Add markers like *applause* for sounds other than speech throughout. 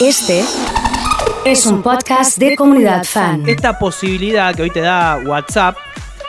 Este es un podcast de comunidad fan. Esta posibilidad que hoy te da WhatsApp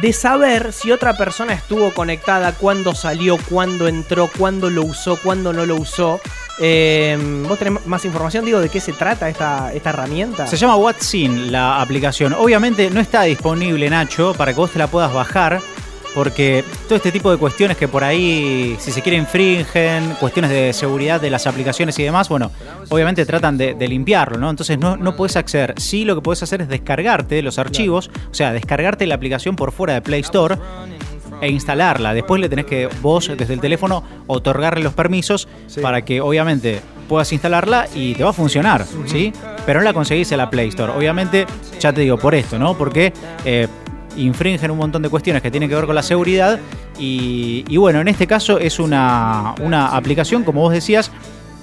de saber si otra persona estuvo conectada, cuándo salió, cuándo entró, cuándo lo usó, cuándo no lo usó. Eh, ¿Vos tenés más información, digo, de qué se trata esta, esta herramienta? Se llama WhatsIn la aplicación. Obviamente no está disponible, Nacho, para que vos te la puedas bajar. Porque todo este tipo de cuestiones que por ahí, si se quiere, infringen, cuestiones de seguridad de las aplicaciones y demás, bueno, obviamente tratan de, de limpiarlo, ¿no? Entonces no, no puedes acceder. Sí, lo que puedes hacer es descargarte los archivos, o sea, descargarte la aplicación por fuera de Play Store e instalarla. Después le tenés que vos desde el teléfono otorgarle los permisos Sí. para que obviamente puedas instalarla y te va a funcionar, ¿sí? Pero no la conseguís en la Play Store. Obviamente, ya te digo, por esto, ¿no? Porque eh, infringen un montón de cuestiones que tienen que ver con la seguridad y, y bueno, en este caso es una, una aplicación, como vos decías,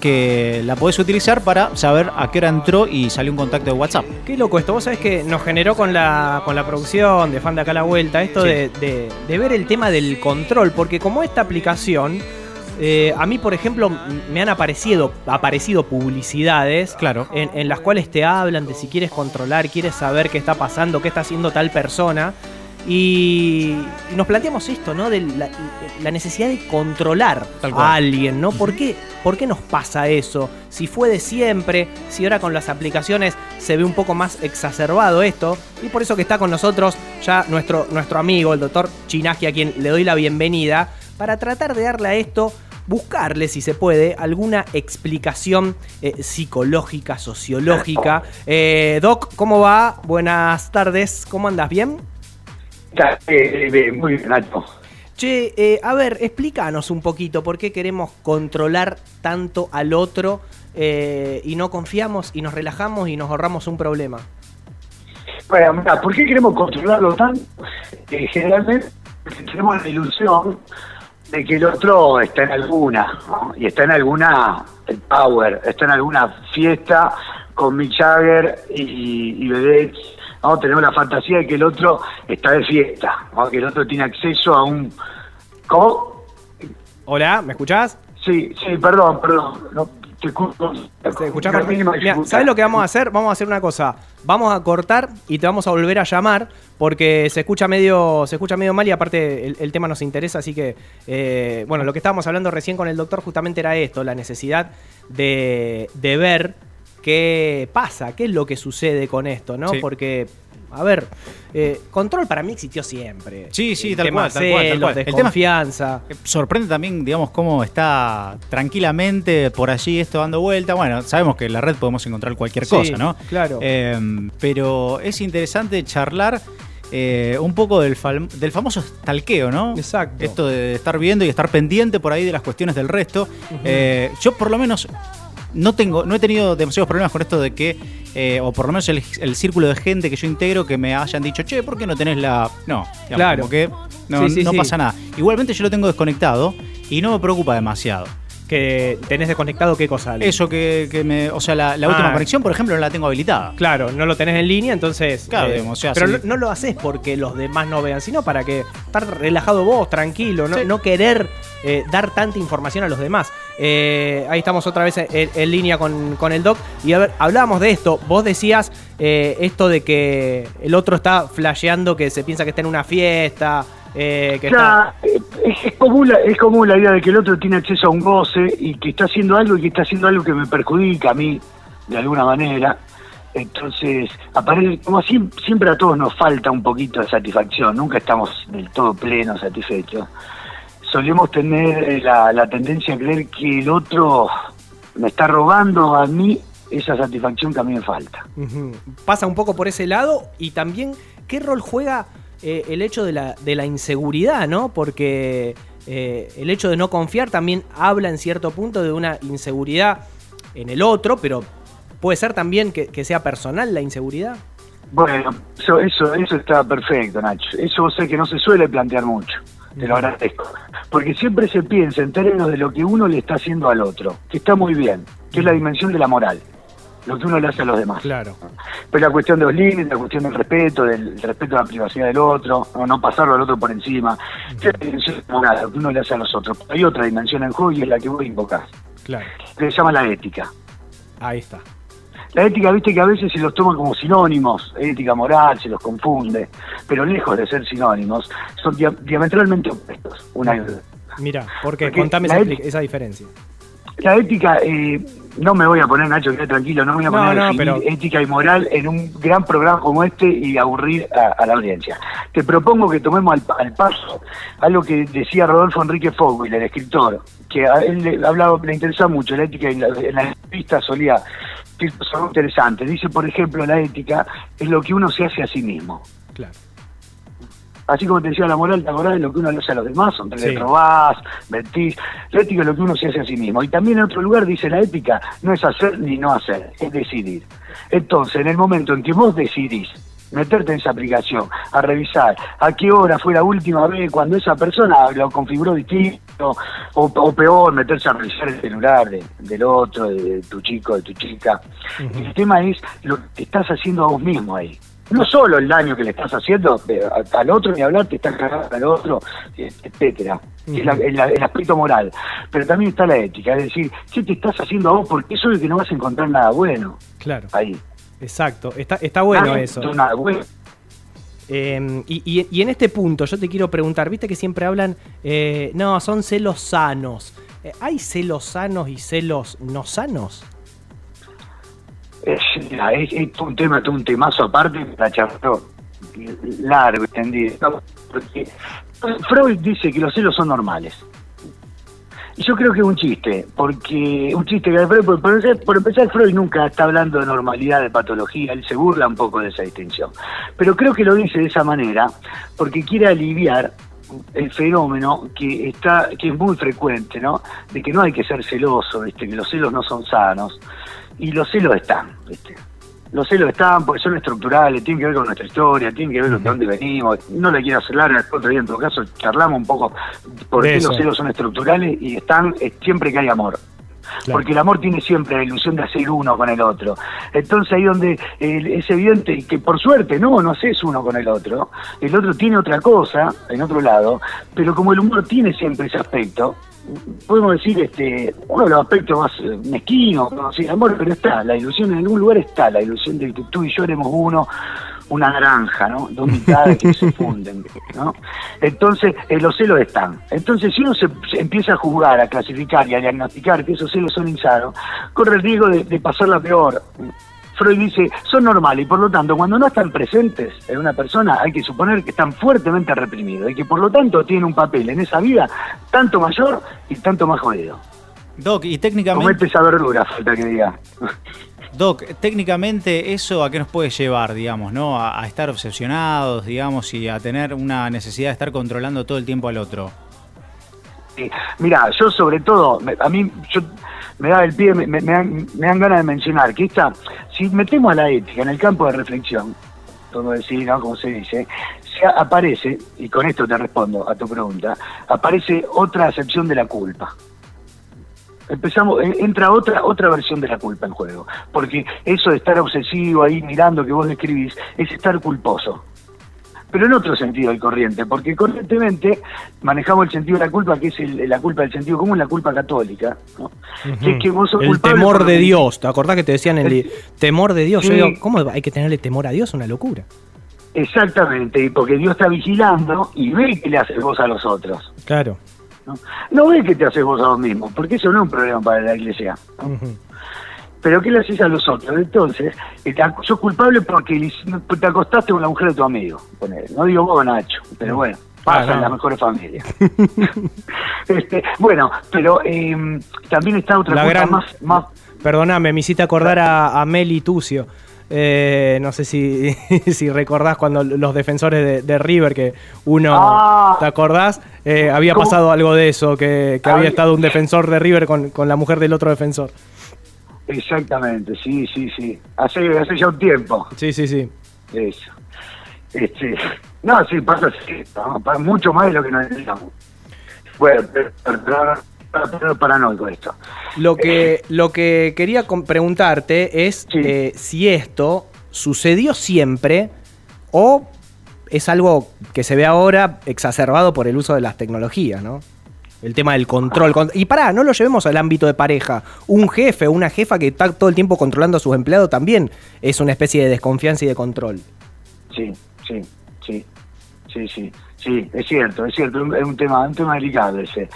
que la podés utilizar para saber a qué hora entró y salió un contacto de WhatsApp. Qué loco esto, vos sabés que nos generó con la, con la producción de Fan de Acá a la Vuelta esto Sí. de, de- de ver el tema del control, porque como esta aplicación, eh, a mí por ejemplo me han aparecido, aparecido publicidades Claro. en, en las cuales te hablan de si quieres controlar, quieres saber qué está pasando, qué está haciendo tal persona. Y, nos planteamos esto, ¿no? De la, la necesidad de controlar a alguien, ¿no? ¿Por qué, ¿Por qué nos pasa eso? Si fue de siempre, si ahora con las aplicaciones se ve un poco más exacerbado esto. Y por eso que está con nosotros ya nuestro, nuestro amigo, el doctor Chinaski, a quien le doy la bienvenida, para tratar de darle a esto, buscarle, si se puede, alguna explicación eh, psicológica, sociológica. Eh, Doc, ¿cómo va? Buenas tardes, ¿cómo andas? ¿Bien? Eh, eh, muy bien, Nacho. Che, eh, a ver, explícanos un poquito por qué queremos controlar tanto al otro eh, y no confiamos y nos relajamos y nos ahorramos un problema. Bueno, mira, ¿por qué queremos controlarlo tanto? Eh, generalmente tenemos la ilusión de que el otro está en alguna, ¿no? y está en alguna el power, está en alguna fiesta con Mick Jagger y, y Vedette, ¿no? Tenemos la fantasía de que el otro está de fiesta, ¿no? que el otro tiene acceso a un... ¿Cómo? Hola, ¿me escuchás? Sí, sí, perdón, perdón. No, te escucho. ¿Se escuchá dificultad. ¿Sabes lo que vamos a hacer? Vamos a hacer una cosa. Vamos a cortar y te vamos a volver a llamar porque se escucha medio, se escucha medio mal y aparte el, el tema nos interesa. Así que, eh, bueno, lo que estábamos hablando recién con el doctor justamente era esto, la necesidad de, de ver qué pasa, qué es lo que sucede con esto, ¿no? Sí. Porque, a ver, eh, control para mí existió siempre. Sí, sí, El tal tema cual, tal cual, tal celos, cual. El tema- desconfianza. Eh, Sorprende también, digamos, cómo está tranquilamente por allí esto dando vuelta. Bueno, sabemos que en la red podemos encontrar cualquier Sí, cosa, ¿no? claro. Eh, pero es interesante charlar eh, un poco del famoso stalkeo, ¿no? Exacto. Esto de estar viendo y estar pendiente por ahí de las cuestiones del resto. Eh, yo por lo menos no tengo, no he tenido demasiados problemas con esto de que, eh, o por lo menos el, el círculo de gente que yo integro que me hayan dicho, che, ¿por qué no tenés la. No, digamos, Claro. como que no, Sí, sí, no sí. pasa nada. Igualmente yo lo tengo desconectado y no me preocupa demasiado. Que tenés desconectado qué cosa. Eso que, que me. O sea, la, la Ah. última conexión, por ejemplo, no la tengo habilitada. Claro, no lo tenés en línea, entonces. Claro, digamos, o sea, pero sí. no, no lo haces porque los demás no vean, sino para que estar relajado vos, tranquilo, no, Sí. no querer eh, dar tanta información a los demás. Eh, ahí estamos otra vez en, en línea con, con el doc. Y a ver, hablábamos de esto. Vos decías eh, esto de que el otro está flasheando que se piensa que está en una fiesta. Eh, que está. Es, es común la, es común la idea de que el otro tiene acceso a un goce y que está haciendo algo y que está haciendo algo que me perjudica a mí de alguna manera. Entonces, aparece, como siem- siempre a todos nos falta un poquito de satisfacción, nunca estamos del todo plenos satisfechos. Solemos tener eh, la, la tendencia a creer que el otro me está robando a mí esa satisfacción que a mí me falta. Pasa un poco por ese lado y también qué rol juega eh, el hecho de la, de la inseguridad, ¿no? Porque eh, el hecho de no confiar también habla en cierto punto de una inseguridad en el otro, pero puede ser también que, que sea personal la inseguridad. Bueno, eso, eso, eso está perfecto, Nacho. Eso sé que no se suele plantear mucho. Te lo agradezco. Porque siempre se piensa en términos de lo que uno le está haciendo al otro, que está muy bien, que es la dimensión de la moral, lo que uno le hace a los demás. Claro. Pero la cuestión de los límites, la cuestión del respeto, del respeto a la privacidad del otro, no, no pasarlo al otro por encima, dimensión moral, lo que uno le hace a los otros. Hay otra dimensión en juego y es la que vos invocás, Claro. que se llama la ética. Ahí está. La ética, viste que a veces se los toma como sinónimos, ética moral, se los confunde, pero lejos de ser sinónimos, son dia- diametralmente opuestos. Una y otra. Mira, ¿por qué? Porque Contame esa diferencia. La ética, eh, no me voy a poner, Nacho, queda tranquilo, no me voy a No, poner no, pero- ética y moral en un gran programa como este y aburrir a, a la audiencia. Te propongo que tomemos al, al paso algo que decía Rodolfo Enrique Fogel, el escritor, que a él le, hablaba, le interesa mucho la ética y la, en la entrevista solía decir cosas interesantes. Dice, por ejemplo, la ética es lo que uno se hace a sí mismo. Claro. Así como te decía la moral, la moral es lo que uno le hace a los demás, donde Sí. robás, mentís. La ética es lo que uno se hace a sí mismo. Y también en otro lugar dice la ética no es hacer ni no hacer, es decidir. Entonces, en el momento en que vos decidís meterte en esa aplicación, a revisar a qué hora fue la última vez cuando esa persona lo configuró distinto, o, o peor, meterse a revisar el celular de- del otro, de, tu chico, de tu chica. El tema es lo que estás haciendo a vos mismo ahí. No solo el daño que le estás haciendo al otro, ni hablar, te estás cagando al otro, etcétera. Es la- el, el aspecto moral. Pero también está la ética, es decir, ¿qué te estás haciendo a vos? Porque eso es que no vas a encontrar nada bueno Claro. ahí. Exacto. Está, está bueno Nada, eso. Nada bueno. Eh, y, y- y en este punto yo te quiero preguntar, viste que siempre hablan, eh, no, son celos sanos. Eh, ¿Hay celos sanos y celos no sanos? Es, es, es un tema, todo un temazo aparte para charlar largo, extendido. Porque Freud dice que los celos son normales. Y yo creo que es un chiste, porque un chiste que Freud, por, por empezar, Freud nunca está hablando de normalidad, de patología, él se burla un poco de esa distinción. Pero creo que lo dice de esa manera porque quiere aliviar el fenómeno que está que es muy frecuente, ¿no? De que no hay que ser celoso, ¿viste? que los celos no son sanos y los celos están, ¿viste? Los celos están porque son estructurales, tienen que ver con nuestra historia, tienen que ver con de dónde venimos. No le quiero hacer larga, otro día en todo caso charlamos un poco por qué los celos son estructurales y están siempre que hay amor. Porque el amor tiene siempre la ilusión de hacer uno con el otro. Entonces ahí donde eh, es evidente que por suerte no, no haces uno con el otro. El otro tiene otra cosa en otro lado, pero como el humor tiene siempre ese aspecto, podemos decir este uno de los aspectos más eh, mezquinos, ¿no? Sí, amor, pero está, la ilusión en algún lugar está, la ilusión de que tú y yo éramos uno, una naranja, ¿no? Dos mitades que se *laughs* funden, ¿no? Entonces, eh, los celos están. Entonces, si uno se, se empieza a juzgar, a clasificar y a diagnosticar que esos celos son insanos, corre el riesgo de, de pasarla peor. Freud dice, son normales y por lo tanto, cuando no están presentes en una persona, hay que suponer que están fuertemente reprimidos y que por lo tanto tienen un papel en esa vida tanto mayor y tanto más jodido. Doc, y técnicamente, Comete esa verdura, falta que diga. Doc, técnicamente eso a qué nos puede llevar, digamos, ¿no? A, estar obsesionados, digamos, y a tener una necesidad de estar controlando todo el tiempo al otro. Mira, yo sobre todo, a mí yo, me da el pie, me, dan, ganas de mencionar que esta, si metemos a la ética en el campo de reflexión, como decir, ¿no? como se dice, se aparece, y con esto te respondo a tu pregunta, aparece otra acepción de la culpa. Empezamos, entra otra otra versión de la culpa en juego, porque eso de estar obsesivo ahí mirando que vos describís es estar culposo pero en otro sentido del corriente, porque corrientemente manejamos el sentido de la culpa, que es el- la culpa del sentido común, la culpa católica, ¿no? que es que vos sos El temor de Dios. ¿Te acordás que te decían el El- temor de Dios? Yo Sí. digo, ¿cómo hay que tenerle temor a Dios? Una locura. Exactamente, porque Dios está vigilando y ve que le haces vos a los otros. Claro. ¿No? no ve que te haces vos a vos mismo, porque eso no es un problema para la iglesia. ¿no? Pero ¿qué le haces a los otros? Entonces, eh, te sos culpable porque te acostaste con la mujer de tu amigo. ponele. No digo vos, Nacho, pero bueno, pasa Ah, en no. las mejores familias. *laughs* este, bueno, pero eh, también está otra La cosa gran- más, más Perdóname, me hiciste acordar a, a Meli Tucio. Eh, no sé si, *laughs* si recordás cuando los defensores de, de River, que uno, Ah. ¿te acordás? Eh, había ¿Cómo? pasado algo de eso, que, que Había- había estado un defensor de River con, con la mujer del otro defensor. Exactamente, sí, sí, sí. Hace, hace ya un tiempo. Sí, sí, sí. Eso. Este, *laughs* no, sí, pasa así, mucho más de lo que nos entendamos. Bueno, pero, pero, pero, paranoico esto. Lo que, lo que quería preguntarte es Sí. eh, si esto sucedió siempre o es algo que se ve ahora exacerbado por el uso de las tecnologías, ¿no? El tema del control. Con- Y pará, no lo llevemos al ámbito de pareja. Un jefe o una jefa que está todo el tiempo controlando a sus empleados también es una especie de desconfianza y de control. Sí, sí, sí, sí, sí, sí, es cierto, es cierto, es un tema, un tema delicado ese.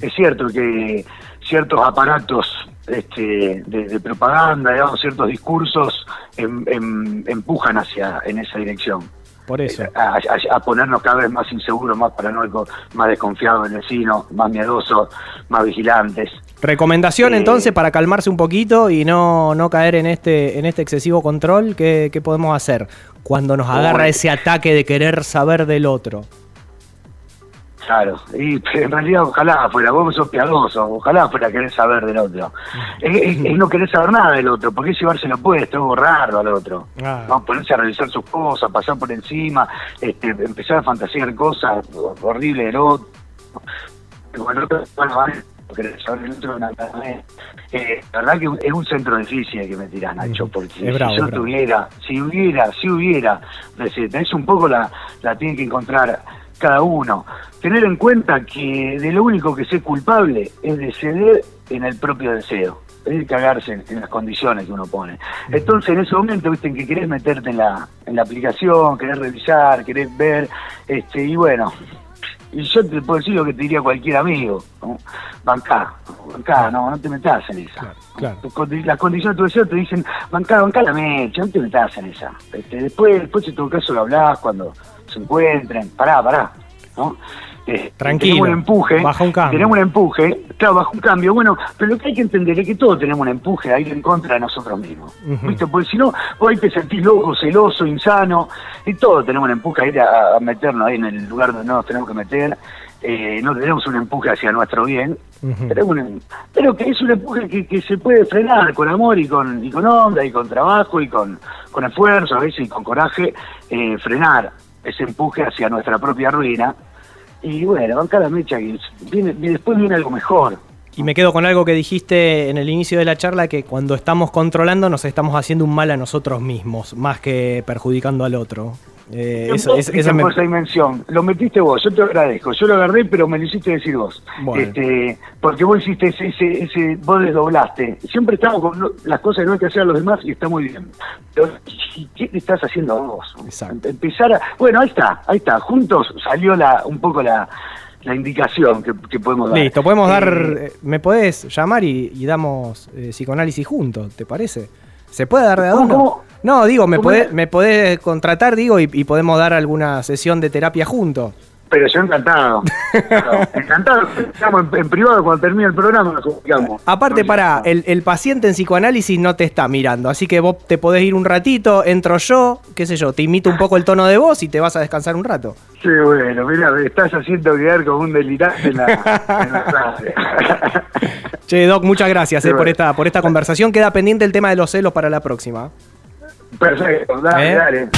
Es cierto que ciertos aparatos este, de, de propaganda, digamos, ciertos discursos em- em- empujan hacia en esa dirección. Por eso. A, a- a ponernos cada vez más inseguros, más paranoicos, más desconfiados del vecino, más miedosos, más vigilantes. Recomendación Eh, entonces para calmarse un poquito y no, no caer en este, en este excesivo control, ¿qué, qué podemos hacer cuando nos agarra ese ataque de querer saber del otro? Claro, y en realidad ojalá fuera, vos sos piadoso, ojalá fuera querer saber del otro. Es, es- es no querer saber nada del otro, porque es llevárselo puesto, es borrarlo al otro. Ah. ¿no? Ponerse a realizar sus cosas, pasar por encima, este, empezar a fantasear cosas horribles del otro. Bueno, bueno, vale, no querer saber del otro. Eh, la verdad que es un centro difícil que me tirás, Nacho, porque Es si bravo, yo bravo. tuviera, si hubiera, si hubiera receta, es un poco la, la tiene que encontrar cada uno. Tener en cuenta que de lo único que sé culpable es de ceder en el propio deseo, es de cagarse en, en las condiciones que uno pone. Entonces en ese momento, viste, en que querés meterte en la, en la aplicación, querés revisar, querés ver, este, y bueno, y yo te puedo decir lo que te diría cualquier amigo, ¿no? bancá, bancá, no, no te metas en esa. Claro, claro. Las condiciones de tu deseo te dicen, bancá, bancá la mecha, no te metas en esa. Este, después, después en todo caso lo hablás cuando se encuentren, pará, pará, ¿no? Eh, Tranquilo, Tenemos un empuje, baja un cambio. tenemos un empuje, claro, baja un cambio, bueno, pero lo que hay que entender es que todos tenemos un empuje a ir en contra de nosotros mismos, Ujú. ¿viste? Porque si no, vos ahí te sentís loco, celoso, insano, y todos tenemos un empuje a ir a, a meternos ahí en el lugar donde no nos tenemos que meter, eh, no tenemos un empuje hacia nuestro bien, Ujú. pero, un- pero que es un empuje que, que se puede frenar con amor y con, y con onda y con trabajo y con, con esfuerzo a veces y con coraje, eh, frenar ese empuje hacia nuestra propia ruina. Y bueno, bancar la mecha y viene, y después viene algo mejor. Y me quedo con algo que dijiste en el inicio de la charla, que cuando estamos controlando nos estamos haciendo un mal a nosotros mismos, más que perjudicando al otro. Eh, eso- es- esa me- dimensión, lo metiste vos, yo te agradezco, yo lo agarré, pero me lo hiciste decir vos. Bueno. Este, porque vos hiciste ese, ese, ese- vos desdoblaste. Siempre estamos con las cosas que no hay que hacer a los demás y está muy bien. Pero, ¿y ¿qué te estás haciendo vos? Exacto. Empezar a, bueno, ahí está, ahí está, juntos salió la, un poco la, la indicación que, que podemos dar. Listo, podemos dar. Eh, eh, ¿Me podés llamar y, y damos eh, psicoanálisis juntos? ¿Te parece? ¿Se puede dar de a ¿Cómo, uno? cómo? No, digo, me ¿Cómo podés, me podés contratar, digo, y, y podemos dar alguna sesión de terapia juntos. Pero yo encantado. *laughs* Claro, encantado. Estamos en, en privado cuando termine el programa, nos comunicamos. Aparte, No, para, no. el, el paciente en psicoanálisis no te está mirando, así que vos te podés ir un ratito, entro yo, qué sé yo, te imito un poco el tono de voz y te vas a descansar un rato. Sí, bueno, mira, me estás haciendo quedar como un delirante en la, en la clase. *laughs* Che, Doc, muchas gracias Sí, eh, por, esta, por esta conversación. Queda pendiente el tema de los celos para la próxima. Perfecto, dale, ¿Eh? dale.